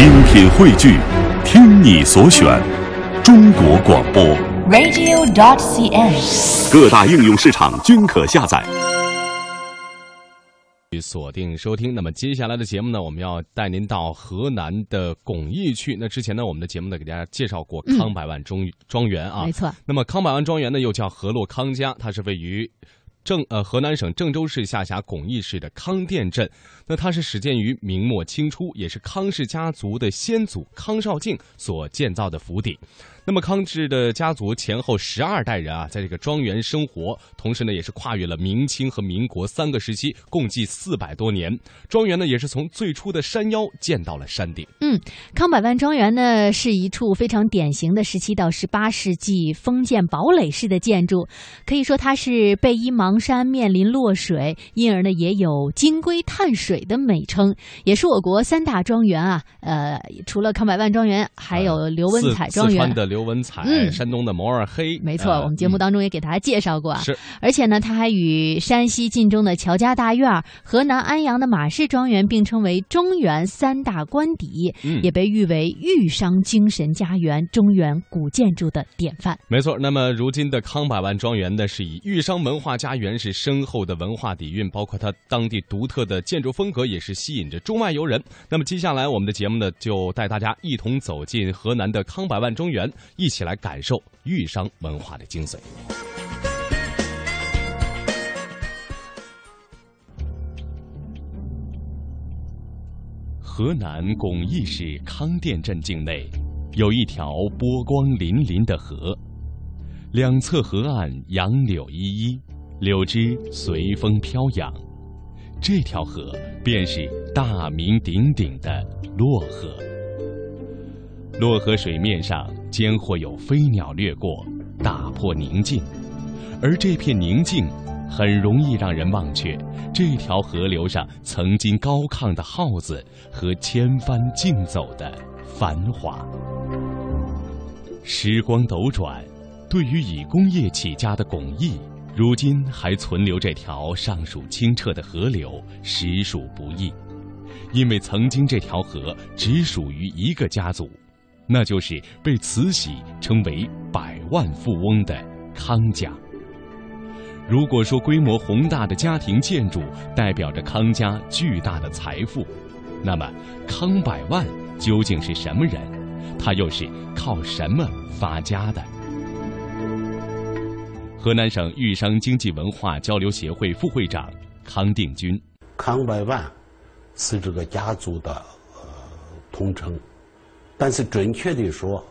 精品汇聚，听你所选，中国广播。radio.dot.cn，。各大应用市场均可下载。锁定收听。那么接下来的节目呢，我们要带您到河南的巩义去。那之前呢，我们的节目呢给大家介绍过康百万中庄园啊，没错。那么康百万庄园呢又叫河洛康家，它是位于郑呃河南省郑州市下辖巩义市的康店镇。那它是始建于明末清初，也是康氏家族的先祖康绍敬所建造的府邸。那么康氏的家族前后十二代人啊，在这个庄园生活，同时呢，也是跨越了明清和民国三个时期，共计四百多年。庄园呢，也是从最初的山腰建到了山顶。嗯，康百万庄园呢，是一处非常典型的十七到十八世纪封建堡垒式的建筑，可以说它是背依邙山，面临洛水，因而呢，也有金龟探水的美称，也是我国三大庄园啊。呃，除了康百万庄园，还有刘文彩庄园。的刘文彩，嗯山东的摩尔黑，没错，呃我们节目当中也给大家介绍过啊。是，而且呢，他还与山西晋中的乔家大院、河南安阳的马氏庄园并称为中原三大官邸，嗯也被誉为豫商精神家园、中原古建筑的典范。没错，那么如今的康百万庄园呢，是以豫商文化家园是深厚的文化底蕴，包括它当地独特的建筑风格，也是吸引着中外游人。那么接下来我们的节目呢，就带大家一同走进河南的康百万庄园，一起来感受豫商文化的精髓。河南巩义市康店镇境内有一条波光粼粼的河，两侧河岸杨柳依依，柳枝随风飘扬。这条河便是大名鼎鼎的洛河。洛河水面上间或有飞鸟掠过，打破宁静，而这片宁静很容易让人忘却这条河流上曾经高亢的号子和千帆竞走的繁华。时光斗转，对于以工业起家的巩义，如今还存留这条尚属清澈的河流，实属不易。因为曾经这条河只属于一个家族，那就是被慈禧称为百万富翁的康家。如果说规模宏大的家庭建筑代表着康家巨大的财富，那么康百万究竟是什么人？他又是靠什么发家的？河南省豫商经济文化交流协会副会长康定军，康百万是这个家族的呃统称，但是准确的说，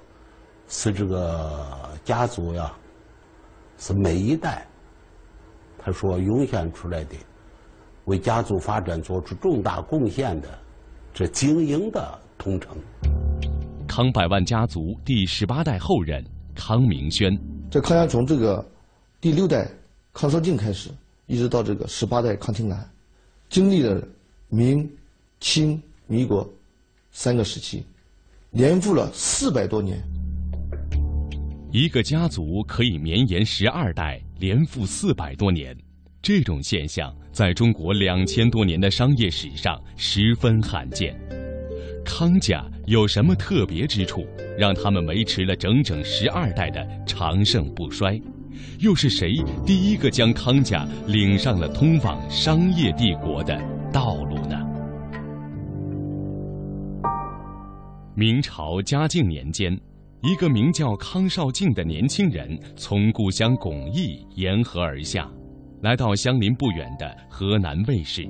是这个家族呀，是每一代他说涌现出来的，为家族发展做出重大贡献的这精英的通称。康百万家族第十八代后人康明轩，这康家从这个第六代康绍敬开始，一直到这个十八代康廷南，经历了明、清、民国三个时期，年复了四百多年。一个家族可以绵延十二代，连复四百多年，这种现象在中国两千多年的商业史上十分罕见。康家有什么特别之处，让他们维持了整整十二代的长盛不衰？又是谁第一个将康家领上了通往商业帝国的道路呢？明朝嘉靖年间，一个名叫康绍敬的年轻人从故乡巩义沿河而下，来到相邻不远的河南魏市，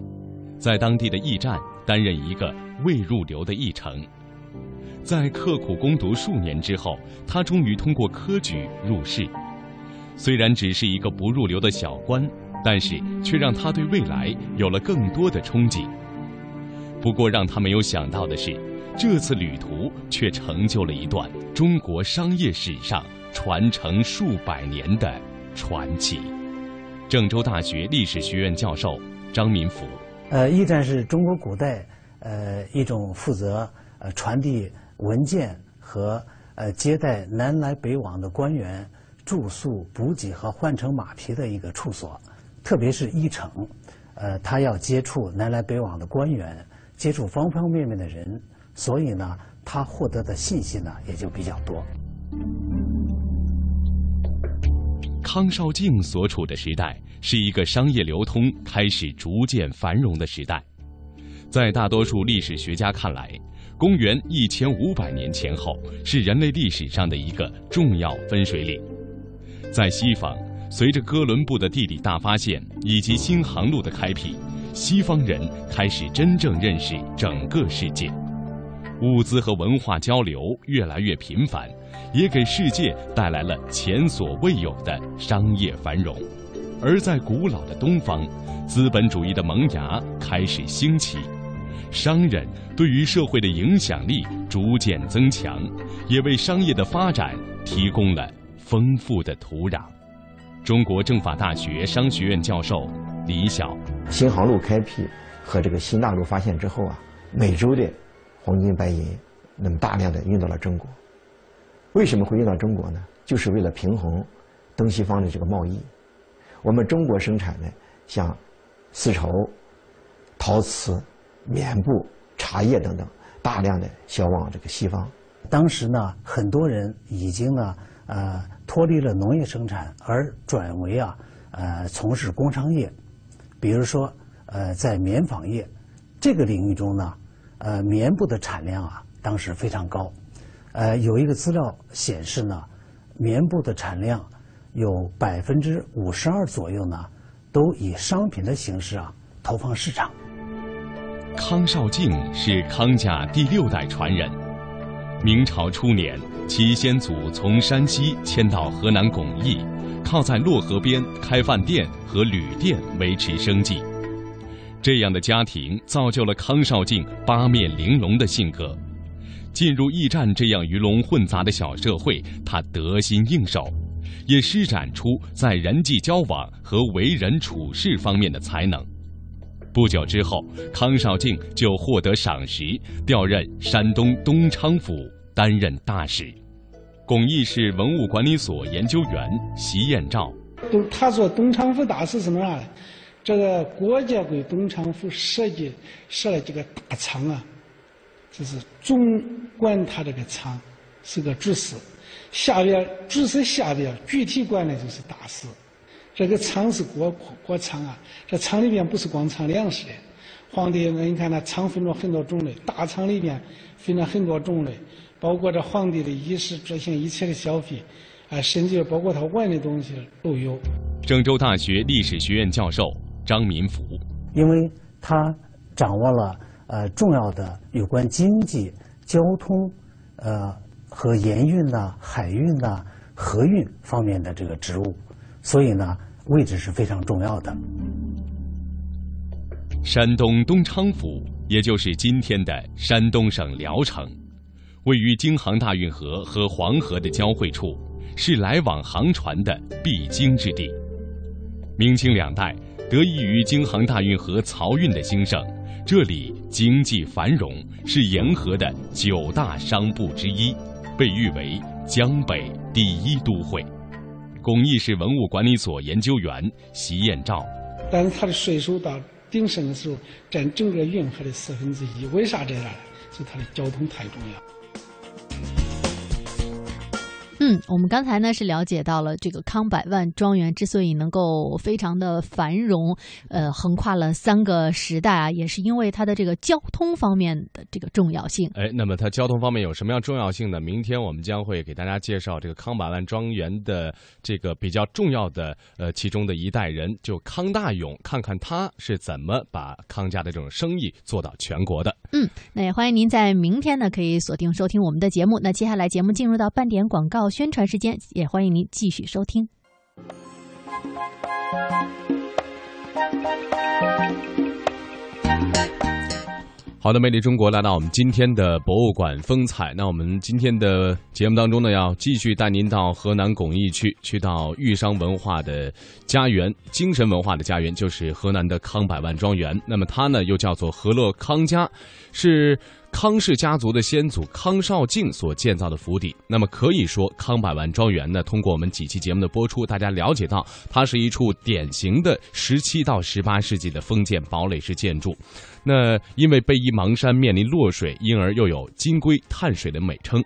在当地的驿站担任一个未入流的驿丞。在刻苦攻读数年之后，他终于通过科举入仕。虽然只是一个不入流的小官，但是却让他对未来有了更多的憧憬。不过，让他没有想到的是，这次旅途却成就了一段中国商业史上传承数百年的传奇。郑州大学历史学院教授张民福，呃，驿站是中国古代呃一种负责呃传递文件和呃接待南来北往的官员住宿、补给和换乘马匹的一个处所，特别是驿城，呃，他要接触南来北往的官员，接触方方面面的人，所以呢，他获得的信息呢也就比较多。康绍敬所处的时代是一个商业流通开始逐渐繁荣的时代，在大多数历史学家看来，公元一千五百年前后是人类历史上的一个重要分水岭。在西方，随着哥伦布的地理大发现以及新航路的开辟，西方人开始真正认识整个世界，物资和文化交流越来越频繁。也给世界带来了前所未有的商业繁荣，而在古老的东方，资本主义的萌芽开始兴起，商人对于社会的影响力逐渐增强，也为商业的发展提供了丰富的土壤。中国政法大学商学院教授李晓，新航路开辟和这个新大陆发现之后啊，美洲的黄金白银那么大量的运到了中国。为什么会运到中国呢？就是为了平衡东西方的这个贸易。我们中国生产的像丝绸、陶瓷、棉布、茶叶等等，大量的销往这个西方。当时呢，很多人已经呢，呃，脱离了农业生产，而转为啊，呃，从事工商业。比如说，呃，在棉纺业这个领域中呢，呃，棉布的产量啊，当时非常高。呃，有一个资料显示呢，棉布的产量有百分之五十二左右呢，都以商品的形式啊投放市场。康绍敬是康家第六代传人。明朝初年，其先祖从山西迁到河南巩义，靠在洛河边开饭店和旅店维持生计。这样的家庭造就了康绍敬八面玲珑的性格。进入驿站这样鱼龙混杂的小社会，他得心应手，也施展出在人际交往和为人处事方面的才能。不久之后，康绍敬就获得赏识，调任山东东昌府担任大使。巩义市文物管理所研究员席彦照，东他做东昌府大使是哪呢？这个国家给东昌府设计设了几个大仓啊。就是总管他这个厂是个主事，下边主事下边具体管的就是大使。这个厂是国国厂啊，这厂里边不是光藏粮食的。皇帝那你看那厂分了很多种类，大厂里边分了很多种类，包括这皇帝的衣食住行一切的消费，啊，甚至包括他玩的东西都有。郑州大学历史学院教授张民福，因为他掌握了。呃，重要的有关经济、交通，呃和盐运呐、海运呐、河运方面的这个职务，所以呢，位置是非常重要的。山东东昌府，也就是今天的山东省聊城，位于京杭大运河和黄河的交汇处，是来往航船的必经之地。明清两代，得益于京杭大运河漕运的兴盛。这里经济繁荣，是沿河的九大商埠之一，被誉为江北第一都会。巩义市文物管理所研究员席彦照，但是它的税收到鼎盛的时候占整个运河的四分之一，为啥这样呢？就它的交通太重要。嗯，我们刚才呢是了解到了这个康百万庄园之所以能够非常的繁荣，呃，横跨了三个时代啊，也是因为它的这个交通方面的这个重要性。哎，那么它交通方面有什么样重要性呢？明天我们将会给大家介绍这个康百万庄园的这个比较重要的呃其中的一代人，就康大勇，看看他是怎么把康家的这种生意做到全国的。嗯，那也欢迎您在明天呢可以锁定收听我们的节目。那接下来节目进入到半点广告。宣传时间，也欢迎您继续收听。好的，魅力中国来到我们今天的博物馆风采。那我们今天的节目当中呢，要继续带您到河南巩义去，去到豫商文化的家园、精神文化的家园，就是河南的康百万庄园。那么它呢，又叫做和乐康家，是康氏家族的先祖康绍敬所建造的府邸。那么可以说，康百万庄园呢，通过我们几期节目的播出，大家了解到，它是一处典型的十七到十八世纪的封建堡垒式建筑。那因为背依邙山，面临洛水，因而又有金龟探水的美称。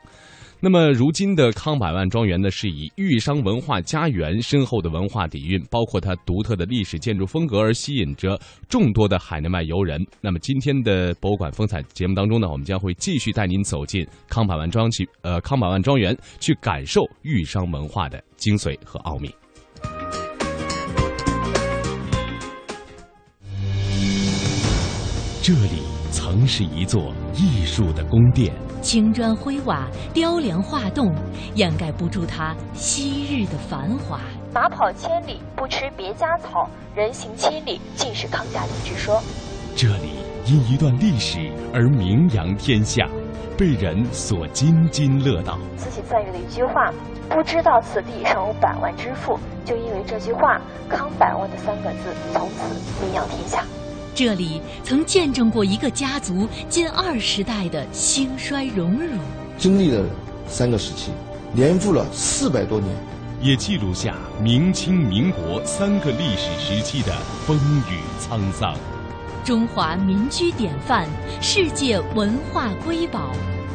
那么，如今的康百万庄园呢，是以豫商文化家园深厚的文化底蕴，包括它独特的历史建筑风格而吸引着众多的海内外游人。那么，今天的博物馆风采节目当中呢，我们将会继续带您走进康百万庄去，呃，康百万庄园，去感受豫商文化的精髓和奥秘。这里曾是一座艺术的宫殿。青砖灰瓦、雕梁画栋，掩盖不住它昔日的繁华。马跑千里不吃别家草，人行千里尽是康家里之说。这里因一段历史而名扬天下，被人所津津乐道。慈禧赞誉的一句话：“不知道此地尚有百万之富。”就因为这句话，“康百万”的三个字从此名扬天下。这里曾见证过一个家族近二十代的兴衰荣辱，经历了三个时期，年复了四百多年，也记录下明清民国三个历史时期的风雨沧桑。中华民居典范，世界文化瑰宝，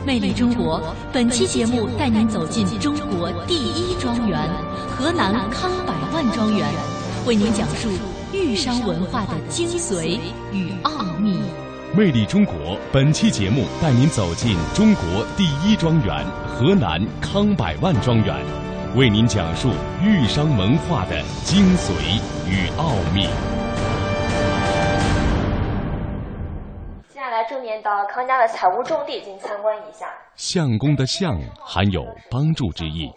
魅力中国。本期节目带您走进中国第一庄园——河南康百万庄园，为您讲述。豫商文化的精髓与奥秘，魅力中国。本期节目带您走进中国第一庄园——河南康百万庄园，为您讲述豫商文化的精髓与奥秘。接下来，重点到康家的财务重地进行参观一下。相公的相含有帮助之意，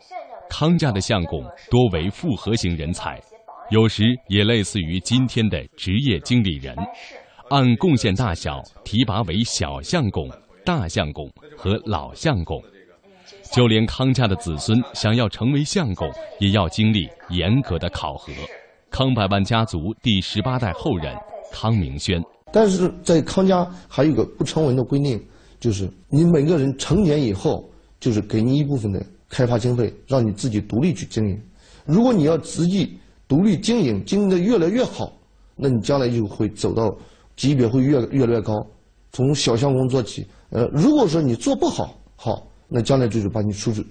康家的相公多为复合型人才。有时也类似于今天的职业经理人，按贡献大小提拔为小相公、大相公和老相公。就连康家的子孙想要成为相公，也要经历严格的考核。康百万家族第十八代后人康明轩，但是在康家还有一个不成文的规定，就是你每个人成年以后，就是给你一部分的开发经费，让你自己独立去经营。如果你要自己。独立经营，经营的越来越好，那你将来就会走到级别会越越来越高，从小相公做起。呃，如果说你做不好，好，那将来就是把你出逐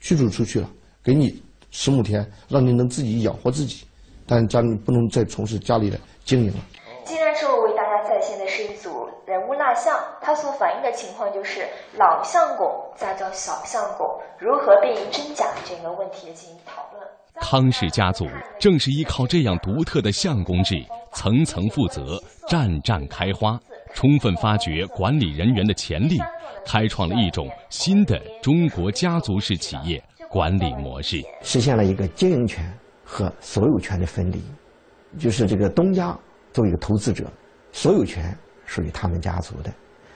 驱逐出去了，给你十亩田，让你能自己养活自己，但家里不能再从事家里的经营了。现在是我为大家再现的是一组人物蜡像，它所反映的情况就是老相公再叫小相公如何辨认真假这个问题进行讨论。康氏家族正是依靠这样独特的相公制，层层负责，战战开花，充分发掘管理人员的潜力，开创了一种新的中国家族式企业管理模式，实现了一个经营权和所有权的分离。就是这个东家作为一个投资者，所有权属于他们家族的，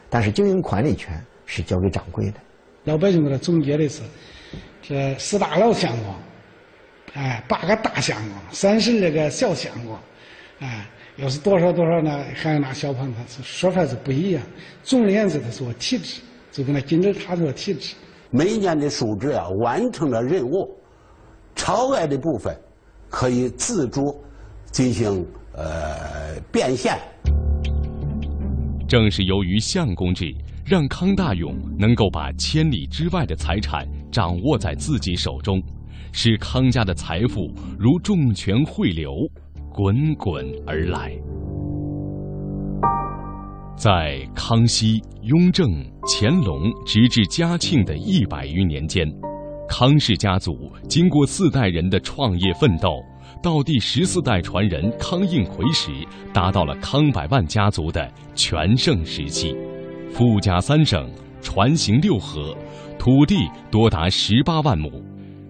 但是经营管理权是交给掌柜的。老百姓给他总结的是：这四大老相公。哎，八个大相公，三十二个小相公，哎，要是多少多少呢？还有那小胖子，说法是不一样。总而言之，他说体制，就跟那金字塔说体制。每年的数值啊，完成了任务，超额的部分可以自主进行呃变现。正是由于相公制，让康大勇能够把千里之外的财产掌握在自己手中。使康家的财富如重泉汇流，滚滚而来。在康熙、雍正、乾隆直至嘉庆的一百余年间，康氏家族经过四代人的创业奋斗，到第十四代传人康应奎时，达到了康百万家族的全盛时期，富甲三省，船行六河，土地多达十八万亩。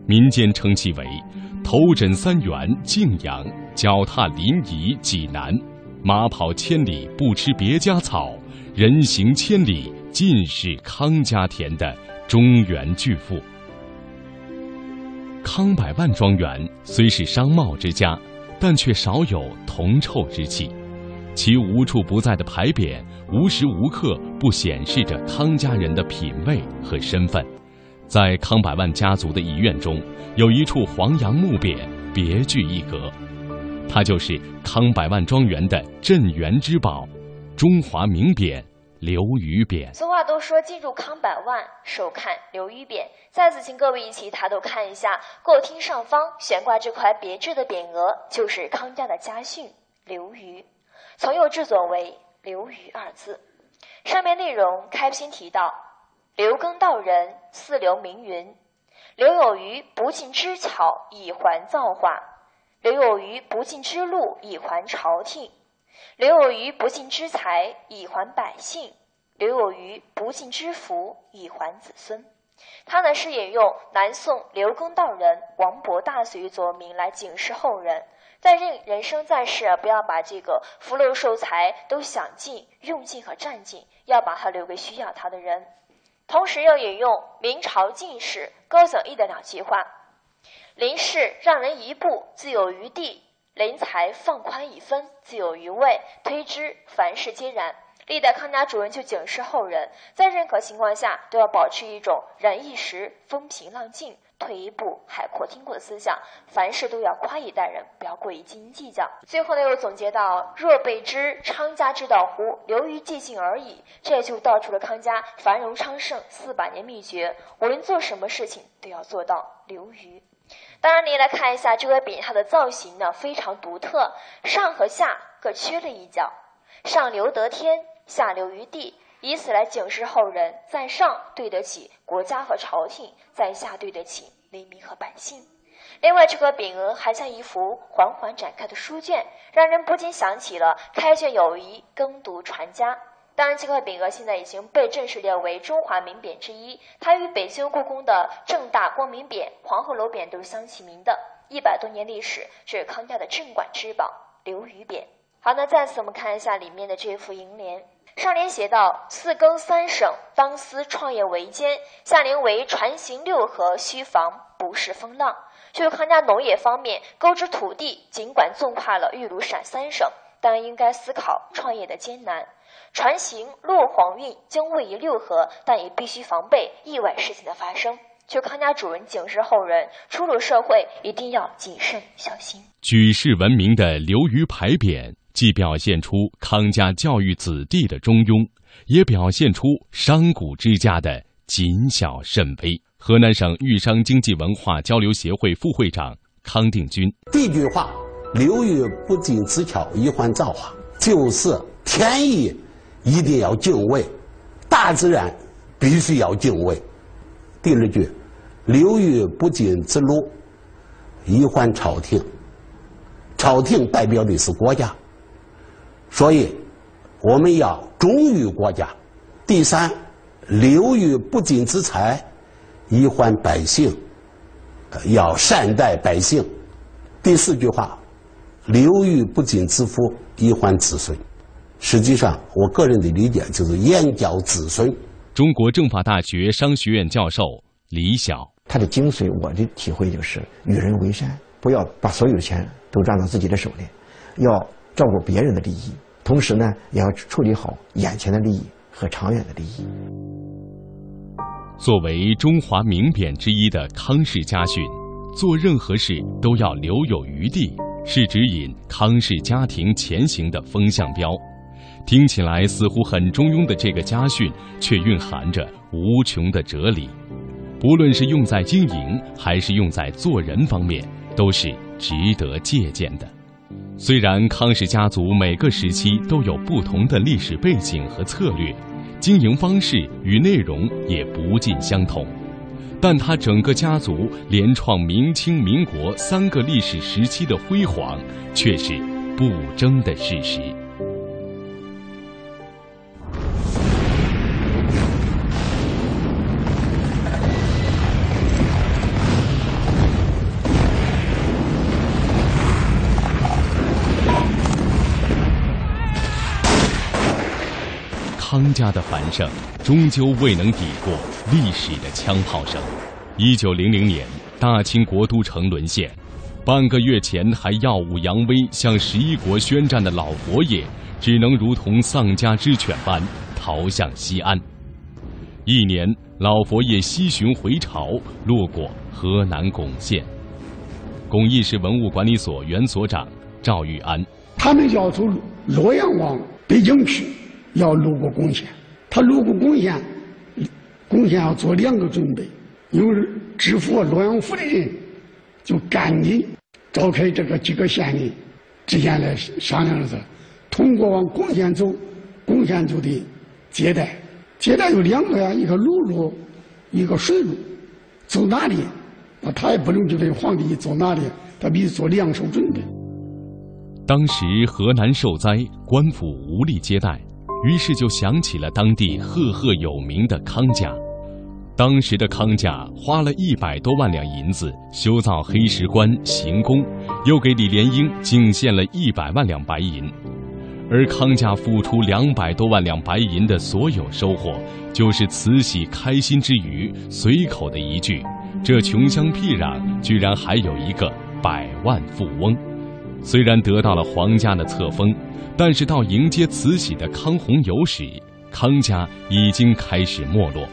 民间称其为“头枕三元敬阳，脚踏临沂济南，马跑千里不吃别家草，人行千里尽是康家田”的中原巨富。康百万庄园虽是商贸之家，但却少有铜臭之气，其无处不在的牌匾无时无刻不显示着康家人的品味和身份。在康百万家族的遗愿中，有一处黄杨木匾，别具一格，它就是康百万庄园的镇园之宝——中华名匾。刘禹匾。俗话都说，进入康百万，首看刘禹匾。再次请各位一起抬头看一下，过厅上方悬挂这块别致的匾额，就是康家的家训“刘禹”，从右至左为“刘禹”二字。上面内容开篇提到。刘耕道人，四刘名云：刘有余不尽之巧，以还造化；刘有余不尽之禄，以还朝廷；留有余不尽之财，以还百姓；留有余不尽之福，以还子孙。他呢是引用南宋刘公道人王勃大隋作名来警示后人，在人人生在世啊，不要把这个福禄寿财都享尽、用尽和占尽，要把它留给需要它的人。同时又引用明朝进士高景毅的两句话：“临事让人一步，自有余地；临财放宽一分，自有余味。”推之，凡事皆然。历代康家主人就警示后人，在任何情况下都要保持一种忍一时风平浪静。退一步，海阔天空的思想，凡事都要宽以待人，不要过于斤斤计较。最后呢，又总结到：若备知昌家之道乎？流于寂静而已。这也就道出了康家繁荣昌盛四百年秘诀。无论做什么事情，都要做到流于。当然，您来看一下这个匾，它的造型呢非常独特，上和下各缺了一角，上留得天，下留于地。以此来警示后人，在上对得起国家和朝廷，在下对得起黎民和百姓。另外，这个匾额还像一幅缓缓展开的书卷，让人不禁想起了“开卷有益，耕读传家”。当然，这块匾额现在已经被正式列为中华名匾之一，它与北京故宫的正大光明匾、黄鹤楼匾都是相齐名的。一百多年历史，这是康家的镇馆之宝——刘禹匾。好，那再次我们看一下里面的这幅楹联。上联写道：“四更三省，当思创业维艰。”下联为“船行六合，须防不是风浪。”就是康家农业方面，购置土地尽管纵跨了豫鲁陕三省，但应该思考创业的艰难。船行落黄运将位于六合，但也必须防备意外事情的发生。就康家主人警示后人，出入社会一定要谨慎小心。举世闻名的刘禹牌匾。既表现出康家教育子弟的中庸，也表现出商贾之家的谨小慎微。河南省豫商经济文化交流协会副会长康定军：第一句话“刘禹不仅之巧，一环造化”，就是天意一定要敬畏，大自然必须要敬畏。第二句“流域不尽之禄，以还朝廷”，朝廷代表的是国家。所以，我们要忠于国家。第三，留于不尽之财，以还百姓，要善待百姓。第四句话，留于不尽之福，以还子孙。实际上，我个人的理解就是言教子孙。中国政法大学商学院教授李晓，他的精髓，我的体会就是与人为善，不要把所有的钱都赚到自己的手里，要照顾别人的利益。同时呢，也要处理好眼前的利益和长远的利益。作为中华名匾之一的康氏家训，做任何事都要留有余地，是指引康氏家庭前行的风向标。听起来似乎很中庸的这个家训，却蕴含着无穷的哲理。不论是用在经营，还是用在做人方面，都是值得借鉴的。虽然康氏家族每个时期都有不同的历史背景和策略，经营方式与内容也不尽相同，但他整个家族连创明清民国三个历史时期的辉煌，却是不争的事实。康家的繁盛终究未能抵过历史的枪炮声。一九零零年，大清国都城沦陷，半个月前还耀武扬威向十一国宣战的老佛爷，只能如同丧家之犬般逃向西安。一年，老佛爷西巡回朝，路过河南巩县。巩义市文物管理所原所长赵玉安，他们要从洛阳往北京去，要路过巩县。他路过巩县，巩县要做两个准备，因为知府洛阳府的人就赶紧召开这个几个县的之间来商量着，通过往巩县走，巩县就得接待，接待有两个呀，一个陆路，一个水路，走哪里？那他也不能就这皇帝走哪里，他必须做两手准备。当时河南受灾，官府无力接待，于是就想起了当地赫赫有名的康家。当时的康家花了一百多万两银子修造黑石棺行宫，又给李莲英敬献了一百万两白银。而康家付出两百多万两白银的所有收获，就是慈禧开心之余随口的一句。这穷乡僻壤居然还有一个百万富翁，虽然得到了皇家的册封，但是到迎接慈禧的康弘游时，康家已经开始没落。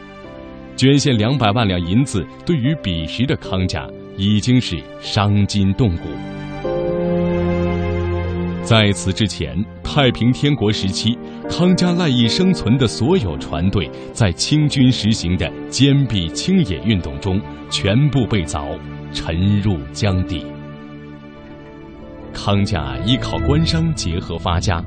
捐献两百万两银子，对于彼时的康家已经是伤筋动骨。在此之前，太平天国时期，康家赖以生存的所有船队，在清军实行的坚壁清野运动中，全部被凿，沉入江底。康家依靠官商结合发家，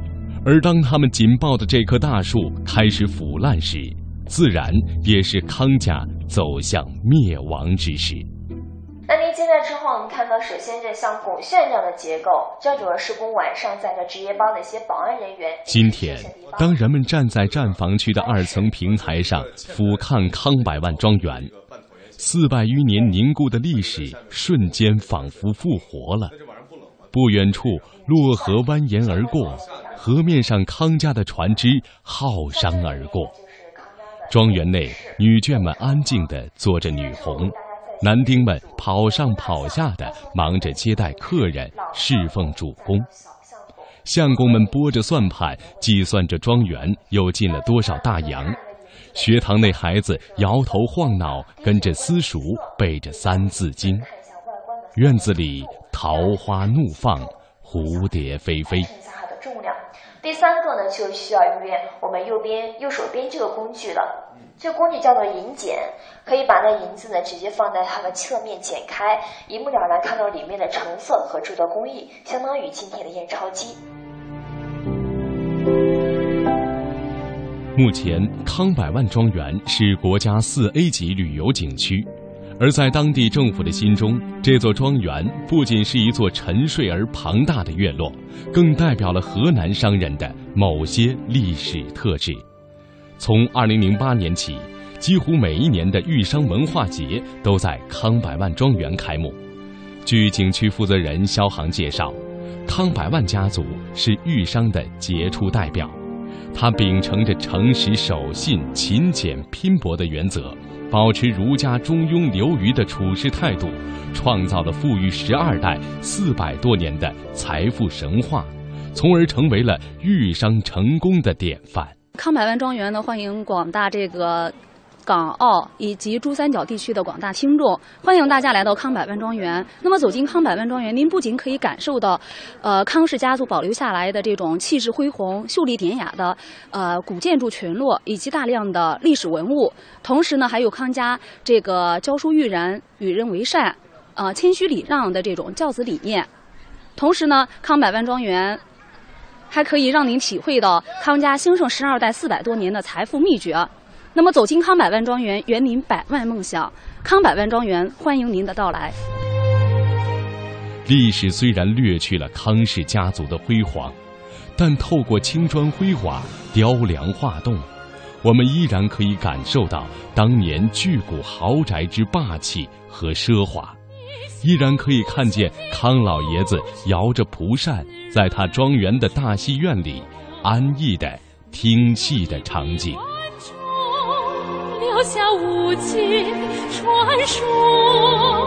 而当他们紧抱的这棵大树开始腐烂时，自然也是康家走向灭亡之时。那您进来之后，我们看到首先这像拱券这样的结构，这主要是供晚上在这值夜班的一些保安人员。今天，当人们站在站房区的二层平台上俯瞰康百万庄园，四百余年凝固的历史瞬间仿佛复活了。不远处，洛河蜿蜒而过，河面上康家的船只浩商而过。庄园内，女眷们安静地做着女红。男丁们跑上跑下的，忙着接待客人、侍奉主公；相公们拨着算盘，计算着庄园又进了多少大洋；学堂内孩子摇头晃脑，跟着私塾背着《三字经》；院子里桃花怒放，蝴蝶飞飞。它的重量第三个呢，就需要用我们右边右手边这个工具了。这个工具叫做银剪，可以把那银子呢直接放在它的侧面剪开，一目了然看到里面的成色和制作工艺，相当于今天的验钞机。目前，康百万庄园是国家四 A 级旅游景区。而在当地政府的心中，这座庄园不仅是一座沉睡而庞大的院落，更代表了河南商人的某些历史特质。从2008年起，几乎每一年的豫商文化节都在康百万庄园开幕。据景区负责人肖航介绍，康百万家族是豫商的杰出代表，他秉承着诚实守信、勤俭拼搏的原则。保持儒家中庸流于的处世态度，创造了富裕十二代四百多年的财富神话，从而成为了豫商成功的典范。康百万庄园呢，欢迎广大这个。港澳以及珠三角地区的广大听众，欢迎大家来到康百万庄园。那么走进康百万庄园，您不仅可以感受到，呃，康氏家族保留下来的这种气势恢宏、秀丽典雅的呃古建筑群落，以及大量的历史文物，同时呢，还有康家这个教书育人、与人为善、呃谦虚礼让的这种教子理念。同时呢，康百万庄园还可以让您体会到康家兴盛十二代四百多年的财富秘诀。那么，走进康百万庄园，圆您百万梦想。康百万庄园欢迎您的到来。历史虽然掠去了康氏家族的辉煌，但透过青砖灰瓦、雕梁画栋，我们依然可以感受到当年巨古豪宅之霸气和奢华，依然可以看见康老爷子摇着蒲扇，在他庄园的大戏院里安逸的听戏的场景。留下无尽传说。